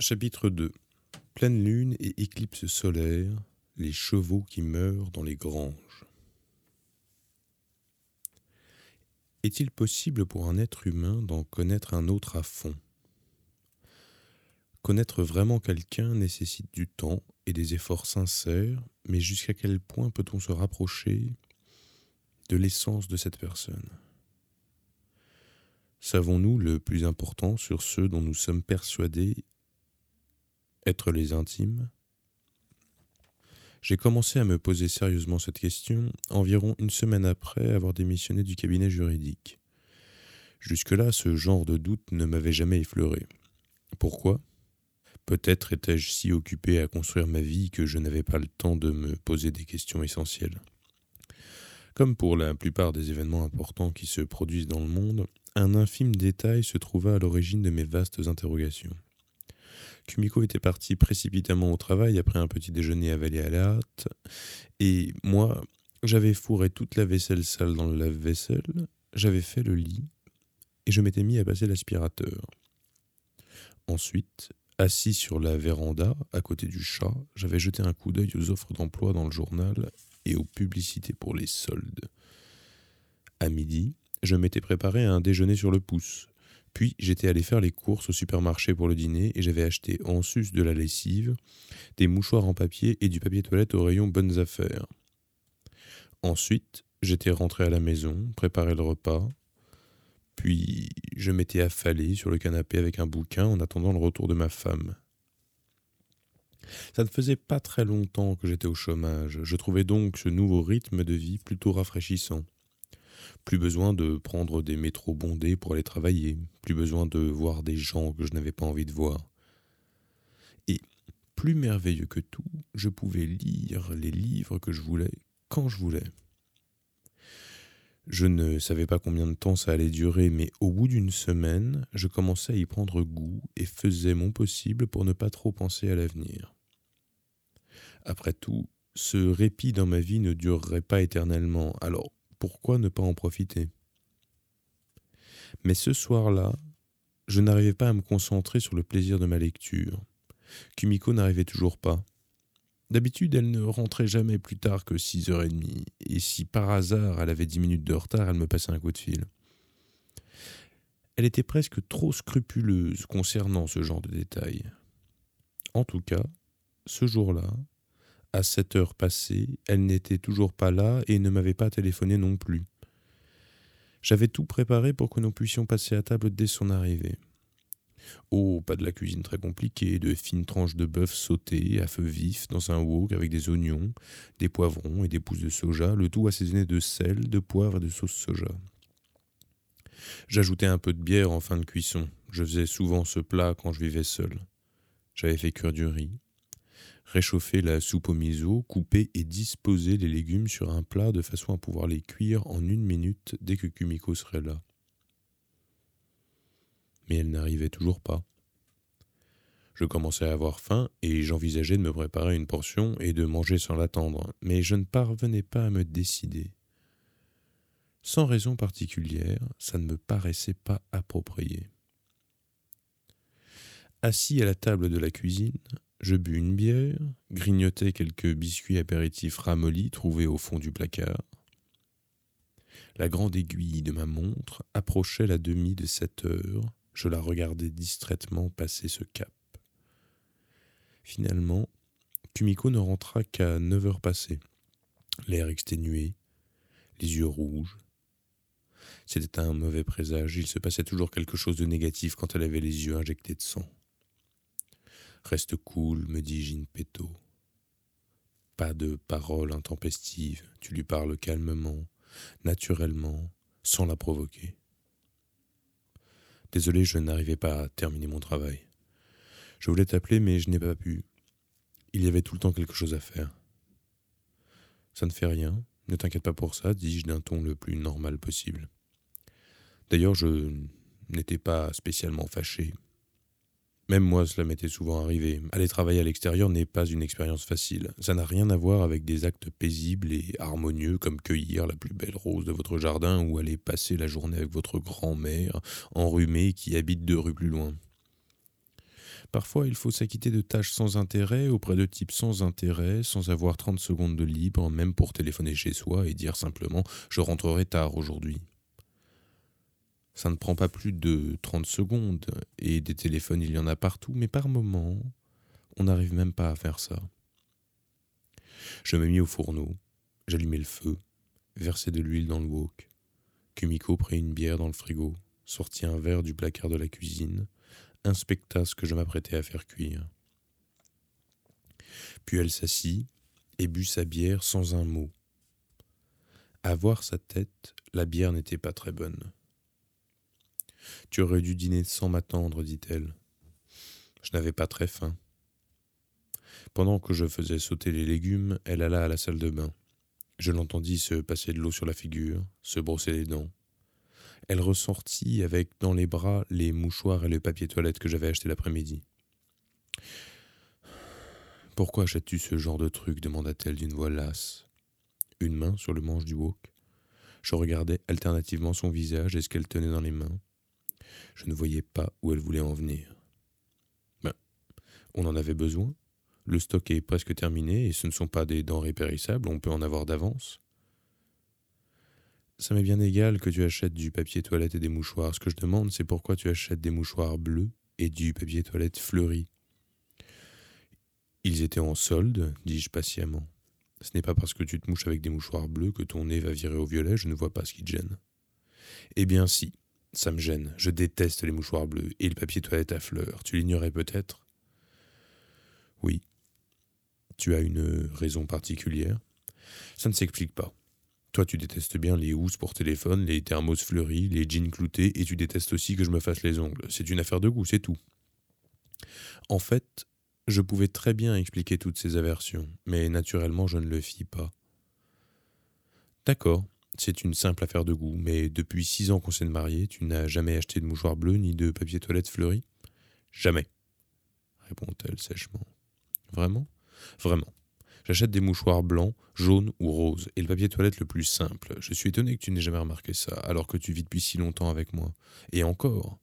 Chapitre 2 Pleine lune et éclipse solaire, les chevaux qui meurent dans les granges. Est-il possible pour un être humain d'en connaître un autre à fond? Connaître vraiment quelqu'un nécessite du temps et des efforts sincères, mais jusqu'à quel point peut-on se rapprocher de l'essence de cette personne? Savons-nous le plus important sur ceux dont nous sommes persuadés être les intimes J'ai commencé à me poser sérieusement cette question environ une semaine après avoir démissionné du cabinet juridique. Jusque-là, ce genre de doute ne m'avait jamais effleuré. Pourquoi? Peut-être étais-je si occupé à construire ma vie que je n'avais pas le temps de me poser des questions essentielles. Comme pour la plupart des événements importants qui se produisent dans le monde, un infime détail se trouva à l'origine de mes vastes interrogations. Kumiko était parti précipitamment au travail après un petit déjeuner avalé à la hâte, et moi, j'avais fourré toute la vaisselle sale dans le lave-vaisselle, j'avais fait le lit, et je m'étais mis à passer l'aspirateur. Ensuite, assis sur la véranda, à côté du chat, j'avais jeté un coup d'œil aux offres d'emploi dans le journal et aux publicités pour les soldes. À midi, je m'étais préparé à un déjeuner sur le pouce. Puis j'étais allé faire les courses au supermarché pour le dîner et j'avais acheté en sus de la lessive, des mouchoirs en papier et du papier toilette au rayon bonnes affaires. Ensuite, j'étais rentré à la maison, préparé le repas, puis je m'étais affalé sur le canapé avec un bouquin en attendant le retour de ma femme. Ça ne faisait pas très longtemps que j'étais au chômage, je trouvais donc ce nouveau rythme de vie plutôt rafraîchissant. Plus besoin de prendre des métros bondés pour aller travailler, plus besoin de voir des gens que je n'avais pas envie de voir. Et, plus merveilleux que tout, je pouvais lire les livres que je voulais quand je voulais. Je ne savais pas combien de temps ça allait durer, mais au bout d'une semaine, je commençais à y prendre goût et faisais mon possible pour ne pas trop penser à l'avenir. Après tout, ce répit dans ma vie ne durerait pas éternellement, alors pourquoi ne pas en profiter? Mais ce soir-là, je n'arrivais pas à me concentrer sur le plaisir de ma lecture. Kumiko n'arrivait toujours pas. D'habitude, elle ne rentrait jamais plus tard que six heures et demie, et si par hasard elle avait dix minutes de retard, elle me passait un coup de fil. Elle était presque trop scrupuleuse concernant ce genre de détails. En tout cas, ce jour-là, à sept heures passées, elle n'était toujours pas là et ne m'avait pas téléphoné non plus. J'avais tout préparé pour que nous puissions passer à table dès son arrivée. Oh, pas de la cuisine très compliquée, de fines tranches de bœuf sautées à feu vif dans un wok avec des oignons, des poivrons et des pousses de soja, le tout assaisonné de sel, de poivre et de sauce soja. J'ajoutais un peu de bière en fin de cuisson. Je faisais souvent ce plat quand je vivais seul. J'avais fait cuire du riz, réchauffer la soupe au miso, couper et disposer les légumes sur un plat de façon à pouvoir les cuire en une minute dès que Kumiko serait là. Mais elle n'arrivait toujours pas. Je commençais à avoir faim et j'envisageais de me préparer une portion et de manger sans l'attendre, mais je ne parvenais pas à me décider. Sans raison particulière, ça ne me paraissait pas approprié. Assis à la table de la cuisine, je bus une bière, grignotai quelques biscuits apéritifs ramollis trouvés au fond du placard. La grande aiguille de ma montre approchait la demi de sept heures. Je la regardais distraitement passer ce cap. Finalement, Kumiko ne rentra qu'à neuf heures passées, l'air exténué, les yeux rouges. C'était un mauvais présage, il se passait toujours quelque chose de négatif quand elle avait les yeux injectés de sang. Reste cool, me dit Ginpetto. Pas de paroles intempestives, tu lui parles calmement, naturellement, sans la provoquer. Désolé, je n'arrivais pas à terminer mon travail. Je voulais t'appeler, mais je n'ai pas pu. Il y avait tout le temps quelque chose à faire. Ça ne fait rien, ne t'inquiète pas pour ça, dis-je d'un ton le plus normal possible. D'ailleurs, je n'étais pas spécialement fâché. Même moi, cela m'était souvent arrivé. Aller travailler à l'extérieur n'est pas une expérience facile. Ça n'a rien à voir avec des actes paisibles et harmonieux comme cueillir la plus belle rose de votre jardin ou aller passer la journée avec votre grand-mère enrhumée qui habite deux rues plus loin. Parfois, il faut s'acquitter de tâches sans intérêt auprès de types sans intérêt, sans avoir 30 secondes de libre, même pour téléphoner chez soi et dire simplement Je rentrerai tard aujourd'hui. Ça ne prend pas plus de 30 secondes, et des téléphones il y en a partout, mais par moment, on n'arrive même pas à faire ça. Je me mis au fourneau, j'allumai le feu, versai de l'huile dans le wok. Kumiko prit une bière dans le frigo, sortit un verre du placard de la cuisine, inspecta ce que je m'apprêtais à faire cuire. Puis elle s'assit et but sa bière sans un mot. À voir sa tête, la bière n'était pas très bonne. Tu aurais dû dîner sans m'attendre, dit-elle. Je n'avais pas très faim. Pendant que je faisais sauter les légumes, elle alla à la salle de bain. Je l'entendis se passer de l'eau sur la figure, se brosser les dents. Elle ressortit avec dans les bras les mouchoirs et le papier toilette que j'avais acheté l'après-midi. Pourquoi achètes-tu ce genre de truc? demanda-t-elle d'une voix lasse. Une main sur le manche du wok. Je regardais alternativement son visage et ce qu'elle tenait dans les mains. Je ne voyais pas où elle voulait en venir. Ben, on en avait besoin. Le stock est presque terminé et ce ne sont pas des denrées périssables, on peut en avoir d'avance. Ça m'est bien égal que tu achètes du papier toilette et des mouchoirs. Ce que je demande, c'est pourquoi tu achètes des mouchoirs bleus et du papier toilette fleuri. Ils étaient en solde, dis-je patiemment. Ce n'est pas parce que tu te mouches avec des mouchoirs bleus que ton nez va virer au violet, je ne vois pas ce qui te gêne. Eh bien si, ça me gêne. Je déteste les mouchoirs bleus et le papier toilette à fleurs. Tu l'ignorais peut-être? Oui. Tu as une raison particulière? Ça ne s'explique pas. Toi, tu détestes bien les housses pour téléphone, les thermos fleuris, les jeans cloutés, et tu détestes aussi que je me fasse les ongles. C'est une affaire de goût, c'est tout. En fait, je pouvais très bien expliquer toutes ces aversions, mais naturellement je ne le fis pas. D'accord, c'est une simple affaire de goût, mais depuis six ans qu'on s'est mariés, tu n'as jamais acheté de mouchoir bleu ni de papier toilette fleuri? Jamais, répond-elle sèchement. Vraiment? Vraiment. J'achète des mouchoirs blancs, jaunes ou roses, et le papier toilette le plus simple. Je suis étonné que tu n'aies jamais remarqué ça, alors que tu vis depuis si longtemps avec moi. Et encore,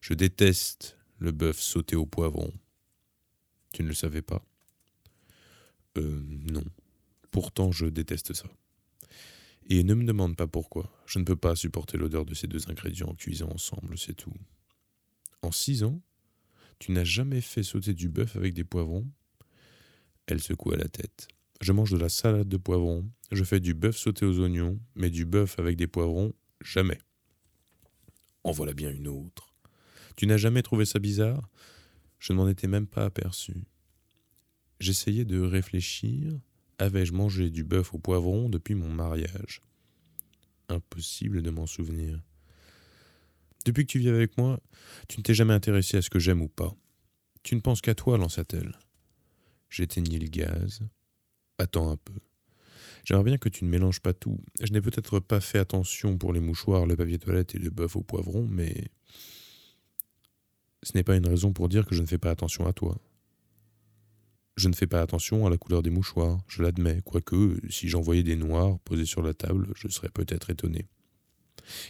je déteste le bœuf sauté au poivron. Tu ne le savais pas? Euh, non. Pourtant, je déteste ça. Et ne me demande pas pourquoi. Je ne peux pas supporter l'odeur de ces deux ingrédients cuisant ensemble, c'est tout. En six ans, tu n'as jamais fait sauter du bœuf avec des poivrons? Elle secoua la tête. Je mange de la salade de poivrons, je fais du bœuf sauté aux oignons, mais du bœuf avec des poivrons, jamais. En voilà bien une autre. Tu n'as jamais trouvé ça bizarre? Je ne m'en étais même pas aperçu. J'essayais de réfléchir. Avais-je mangé du bœuf au poivron depuis mon mariage? Impossible de m'en souvenir. Depuis que tu vis avec moi, tu ne t'es jamais intéressé à ce que j'aime ou pas. Tu ne penses qu'à toi, lança-t-elle. J'éteignis le gaz. Attends un peu. J'aimerais bien que tu ne mélanges pas tout. Je n'ai peut-être pas fait attention pour les mouchoirs, le papier toilette et le bœuf au poivron, mais ce n'est pas une raison pour dire que je ne fais pas attention à toi. Je ne fais pas attention à la couleur des mouchoirs, je l'admets, quoique si j'envoyais des noirs posés sur la table, je serais peut-être étonné.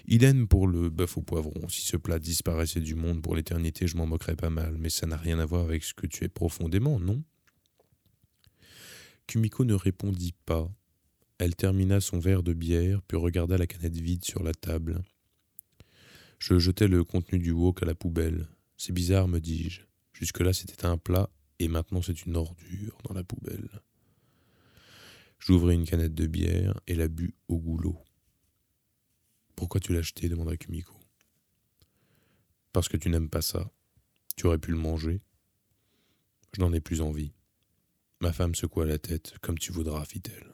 Idem pour le bœuf au poivron. Si ce plat disparaissait du monde pour l'éternité, je m'en moquerais pas mal, mais ça n'a rien à voir avec ce que tu es profondément, non? Kumiko ne répondit pas. Elle termina son verre de bière, puis regarda la canette vide sur la table. Je jetai le contenu du wok à la poubelle. C'est bizarre, me dis-je. Jusque-là, c'était un plat, et maintenant c'est une ordure dans la poubelle. J'ouvris une canette de bière et la bus au goulot. Pourquoi tu l'as demanda Kumiko. Parce que tu n'aimes pas ça. Tu aurais pu le manger. Je n'en ai plus envie. Ma femme secoua la tête, comme tu voudras, fit-elle.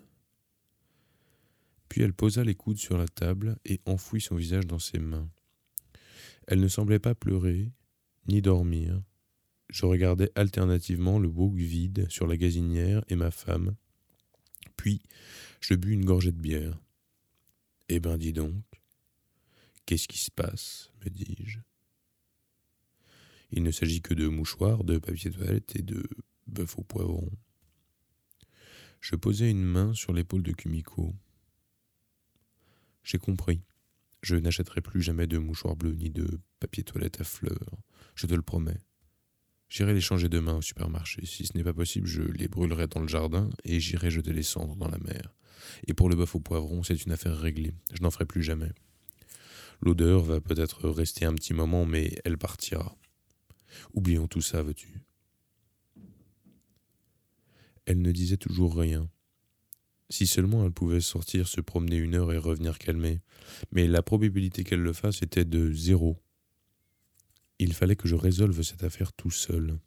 Puis elle posa les coudes sur la table et enfouit son visage dans ses mains. Elle ne semblait pas pleurer, ni dormir. Je regardais alternativement le bouc vide sur la gazinière et ma femme. Puis je bus une gorgée de bière. Eh ben, dis donc, qu'est-ce qui se passe? me dis-je. Il ne s'agit que de mouchoirs, de papier toilette et de bœuf au poivron. Je posai une main sur l'épaule de Kumiko. J'ai compris. Je n'achèterai plus jamais de mouchoirs bleus ni de papier toilette à fleurs. Je te le promets. J'irai les changer demain au supermarché. Si ce n'est pas possible, je les brûlerai dans le jardin et j'irai jeter les cendres dans la mer. Et pour le bœuf au poivron, c'est une affaire réglée. Je n'en ferai plus jamais. L'odeur va peut-être rester un petit moment, mais elle partira. Oublions tout ça, veux-tu? Elle ne disait toujours rien. Si seulement elle pouvait sortir, se promener une heure et revenir calmée. Mais la probabilité qu'elle le fasse était de zéro. Il fallait que je résolve cette affaire tout seul.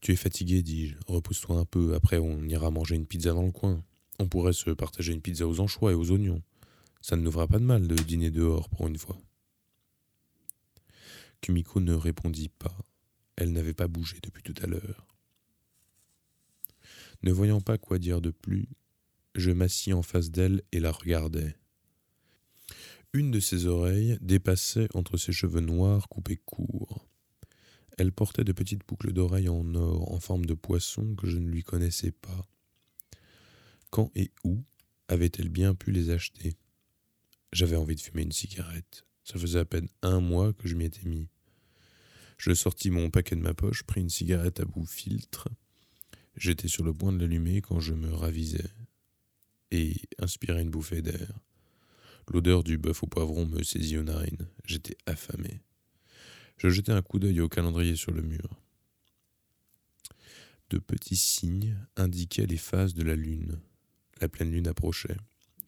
Tu es fatigué, dis-je. Repose-toi un peu. Après, on ira manger une pizza dans le coin. On pourrait se partager une pizza aux anchois et aux oignons. Ça ne nous fera pas de mal de dîner dehors pour une fois. Kumiko ne répondit pas. Elle n'avait pas bougé depuis tout à l'heure. Ne voyant pas quoi dire de plus, je m'assis en face d'elle et la regardai. Une de ses oreilles dépassait entre ses cheveux noirs coupés courts. Elle portait de petites boucles d'oreilles en or en forme de poisson que je ne lui connaissais pas. Quand et où avait-elle bien pu les acheter? J'avais envie de fumer une cigarette. Ça faisait à peine un mois que je m'y étais mis. Je sortis mon paquet de ma poche, pris une cigarette à bout filtre. J'étais sur le point de l'allumer quand je me ravisai et inspirai une bouffée d'air. L'odeur du bœuf au poivron me saisit aux narines. J'étais affamé. Je jetai un coup d'œil au calendrier sur le mur. De petits signes indiquaient les phases de la lune. La pleine lune approchait.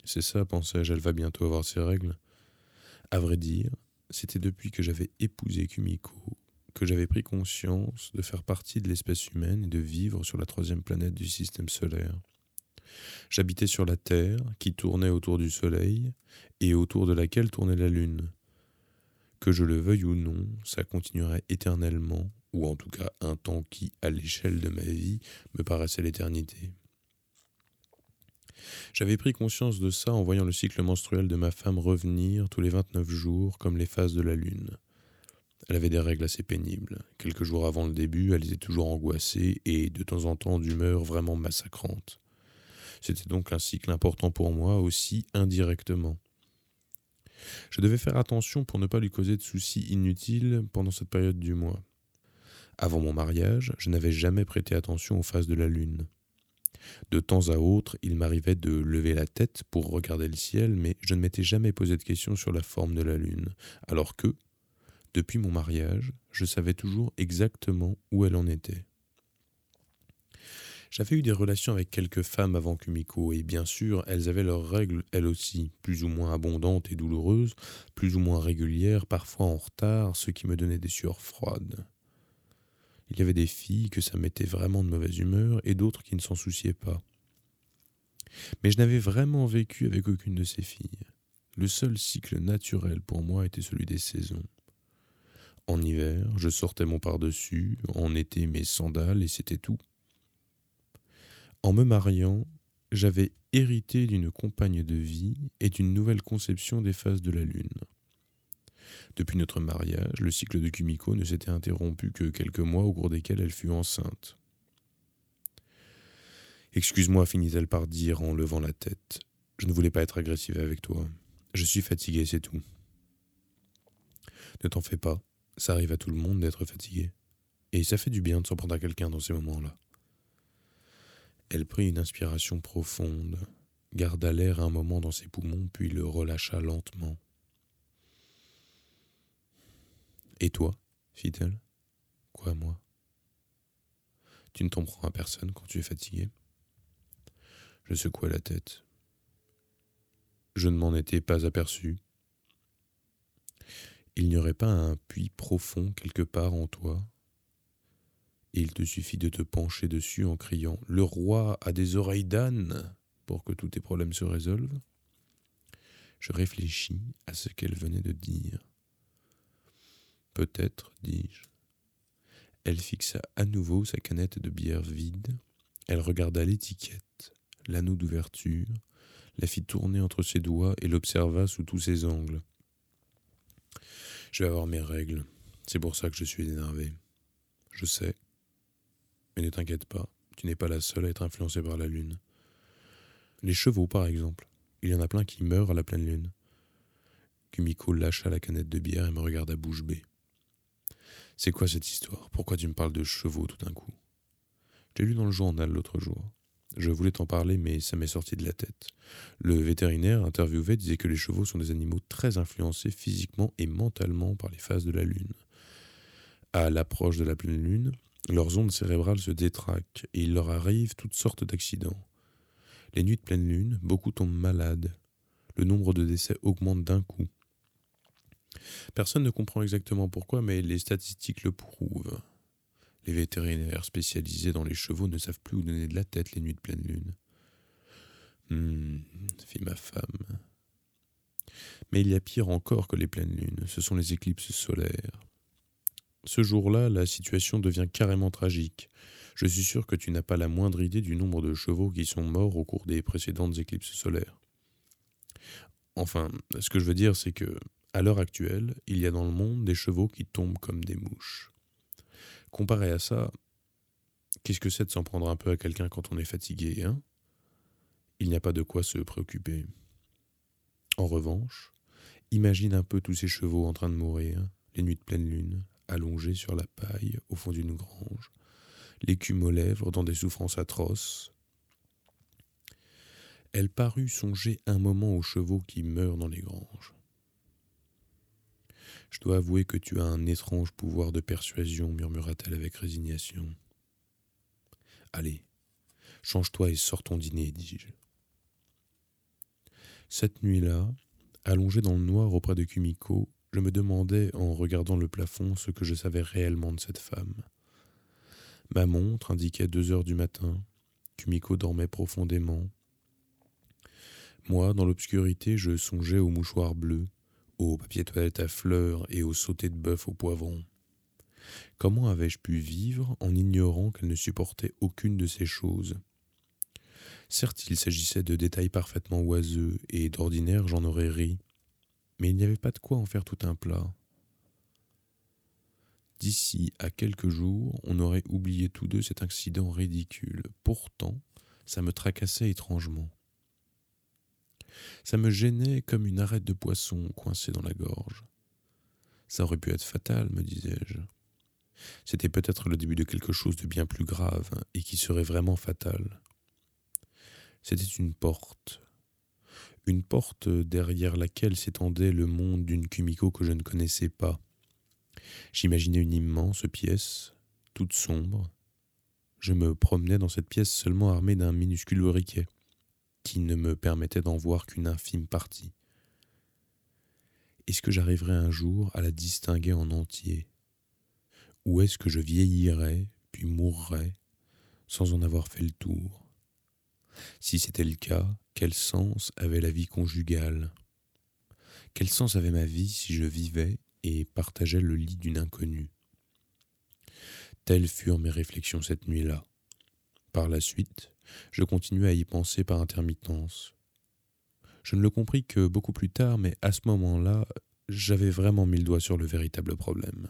C'est ça, pensais-je, elle va bientôt avoir ses règles. À vrai dire, c'était depuis que j'avais épousé Kumiko que j'avais pris conscience de faire partie de l'espèce humaine et de vivre sur la troisième planète du système solaire. J'habitais sur la Terre, qui tournait autour du Soleil, et autour de laquelle tournait la Lune. Que je le veuille ou non, ça continuerait éternellement, ou en tout cas un temps qui, à l'échelle de ma vie, me paraissait l'éternité. J'avais pris conscience de ça en voyant le cycle menstruel de ma femme revenir tous les 29 jours comme les phases de la lune. Elle avait des règles assez pénibles. Quelques jours avant le début, elle était toujours angoissée et de temps en temps d'humeur vraiment massacrante. C'était donc un cycle important pour moi aussi indirectement. Je devais faire attention pour ne pas lui causer de soucis inutiles pendant cette période du mois. Avant mon mariage, je n'avais jamais prêté attention aux phases de la lune. De temps à autre, il m'arrivait de lever la tête pour regarder le ciel, mais je ne m'étais jamais posé de questions sur la forme de la lune, alors que, depuis mon mariage, je savais toujours exactement où elle en était. J'avais eu des relations avec quelques femmes avant Kumiko, et bien sûr, elles avaient leurs règles, elles aussi, plus ou moins abondantes et douloureuses, plus ou moins régulières, parfois en retard, ce qui me donnait des sueurs froides. Il y avait des filles que ça mettait vraiment de mauvaise humeur, et d'autres qui ne s'en souciaient pas. Mais je n'avais vraiment vécu avec aucune de ces filles. Le seul cycle naturel pour moi était celui des saisons. En hiver, je sortais mon pardessus, en été mes sandales, et c'était tout. En me mariant, j'avais hérité d'une compagne de vie et d'une nouvelle conception des phases de la Lune. Depuis notre mariage, le cycle de Kumiko ne s'était interrompu que quelques mois au cours desquels elle fut enceinte. Excuse-moi, finit-elle par dire en levant la tête. Je ne voulais pas être agressive avec toi. Je suis fatiguée, c'est tout. Ne t'en fais pas, ça arrive à tout le monde d'être fatigué. Et ça fait du bien de s'en prendre à quelqu'un dans ces moments-là. Elle prit une inspiration profonde, garda l'air un moment dans ses poumons, puis le relâcha lentement. Et toi fit-elle. Quoi, moi? Tu ne t'en prends à personne quand tu es fatigué? Je secouai la tête. Je ne m'en étais pas aperçu. Il n'y aurait pas un puits profond quelque part en toi? Il te suffit de te pencher dessus en criant Le roi a des oreilles d'âne pour que tous tes problèmes se résolvent. Je réfléchis à ce qu'elle venait de dire. Peut-être, dis-je. Elle fixa à nouveau sa canette de bière vide. Elle regarda l'étiquette, l'anneau d'ouverture, la fit tourner entre ses doigts et l'observa sous tous ses angles. Je vais avoir mes règles. C'est pour ça que je suis énervé. Je sais, mais ne t'inquiète pas, tu n'es pas la seule à être influencée par la lune. Les chevaux, par exemple. Il y en a plein qui meurent à la pleine lune. Kumiko lâcha la canette de bière et me regarda bouche bée. C'est quoi cette histoire? Pourquoi tu me parles de chevaux tout d'un coup? Je l'ai lu dans le journal l'autre jour. Je voulais t'en parler, mais ça m'est sorti de la tête. Le vétérinaire interviewé disait que les chevaux sont des animaux très influencés physiquement et mentalement par les phases de la Lune. À l'approche de la pleine Lune, leurs ondes cérébrales se détraquent et il leur arrive toutes sortes d'accidents. Les nuits de pleine Lune, beaucoup tombent malades. Le nombre de décès augmente d'un coup. Personne ne comprend exactement pourquoi, mais les statistiques le prouvent. Les vétérinaires spécialisés dans les chevaux ne savent plus où donner de la tête les nuits de pleine lune. Hum, fit ma femme. Mais il y a pire encore que les pleines lunes, ce sont les éclipses solaires. Ce jour-là, la situation devient carrément tragique. Je suis sûr que tu n'as pas la moindre idée du nombre de chevaux qui sont morts au cours des précédentes éclipses solaires. Enfin, ce que je veux dire, c'est que, à l'heure actuelle, il y a dans le monde des chevaux qui tombent comme des mouches. Comparé à ça, qu'est-ce que c'est de s'en prendre un peu à quelqu'un quand on est fatigué, hein? Il n'y a pas de quoi se préoccuper. En revanche, imagine un peu tous ces chevaux en train de mourir, les nuits de pleine lune, allongés sur la paille au fond d'une grange, l'écume aux lèvres dans des souffrances atroces. Elle parut songer un moment aux chevaux qui meurent dans les granges. Je dois avouer que tu as un étrange pouvoir de persuasion, murmura-t-elle avec résignation. Allez, change-toi et sors ton dîner, dis-je. Cette nuit-là, allongé dans le noir auprès de Kumiko, je me demandais en regardant le plafond ce que je savais réellement de cette femme. Ma montre indiquait deux heures du matin. Kumiko dormait profondément. Moi, dans l'obscurité, je songeais au mouchoir bleu, au papier toilette à fleurs et au sauté de bœuf au poivron. Comment avais-je pu vivre en ignorant qu'elle ne supportait aucune de ces choses? Certes, il s'agissait de détails parfaitement oiseux, et d'ordinaire j'en aurais ri, mais il n'y avait pas de quoi en faire tout un plat. D'ici à quelques jours, on aurait oublié tous deux cet accident ridicule. Pourtant, ça me tracassait étrangement. Ça me gênait comme une arête de poisson coincée dans la gorge. Ça aurait pu être fatal, me disais-je. C'était peut-être le début de quelque chose de bien plus grave et qui serait vraiment fatal. C'était une porte. Une porte derrière laquelle s'étendait le monde d'une Kumiko que je ne connaissais pas. J'imaginais une immense pièce, toute sombre. Je me promenais dans cette pièce seulement armée d'un minuscule briquet qui ne me permettait d'en voir qu'une infime partie. Est-ce que j'arriverais un jour à la distinguer en entier? Ou est-ce que je vieillirais, puis mourrais, sans en avoir fait le tour? Si c'était le cas, quel sens avait la vie conjugale? Quel sens avait ma vie si je vivais et partageais le lit d'une inconnue? Telles furent mes réflexions cette nuit-là. Par la suite, je continuais à y penser par intermittence. Je ne le compris que beaucoup plus tard, mais à ce moment-là, j'avais vraiment mis le doigt sur le véritable problème.